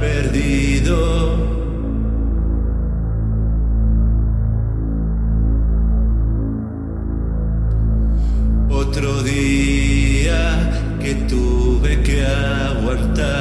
Perdido. Otro día que tuve que aguantar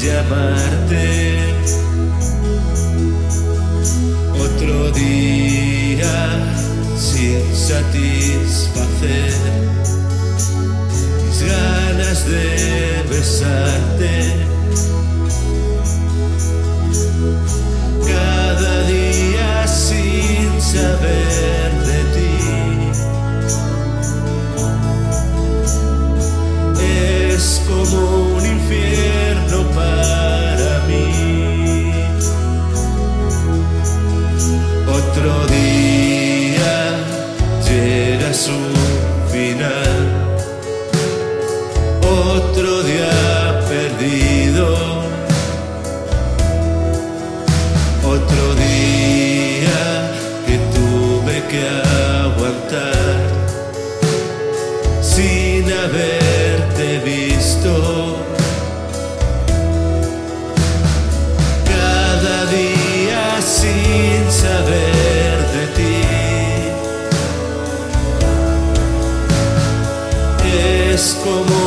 llamarte. Otro día sin satisfacer mis ganas de besarte. Su final. Otro día perdido. Otro día que tuve que aguantar sin haberte visto. Cada día sin saber for more.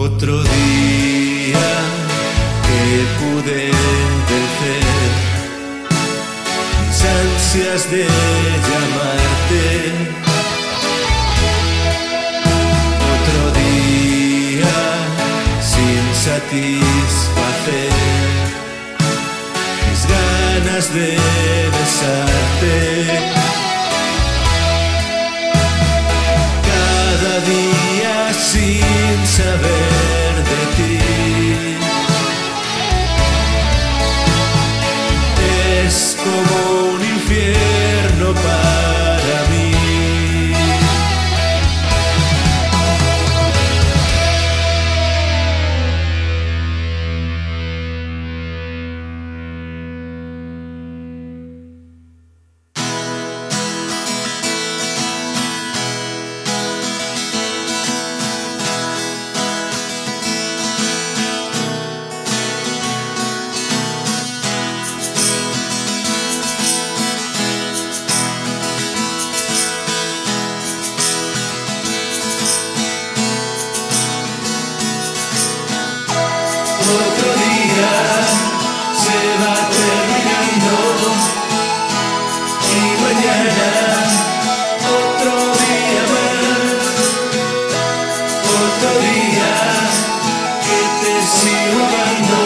Otro día que pude vencer mis ansias de llamarte. Otro día sin satisfacer mis ganas de besarte. desse lugar não.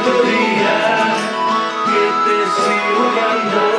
Otro día que te sigo amando.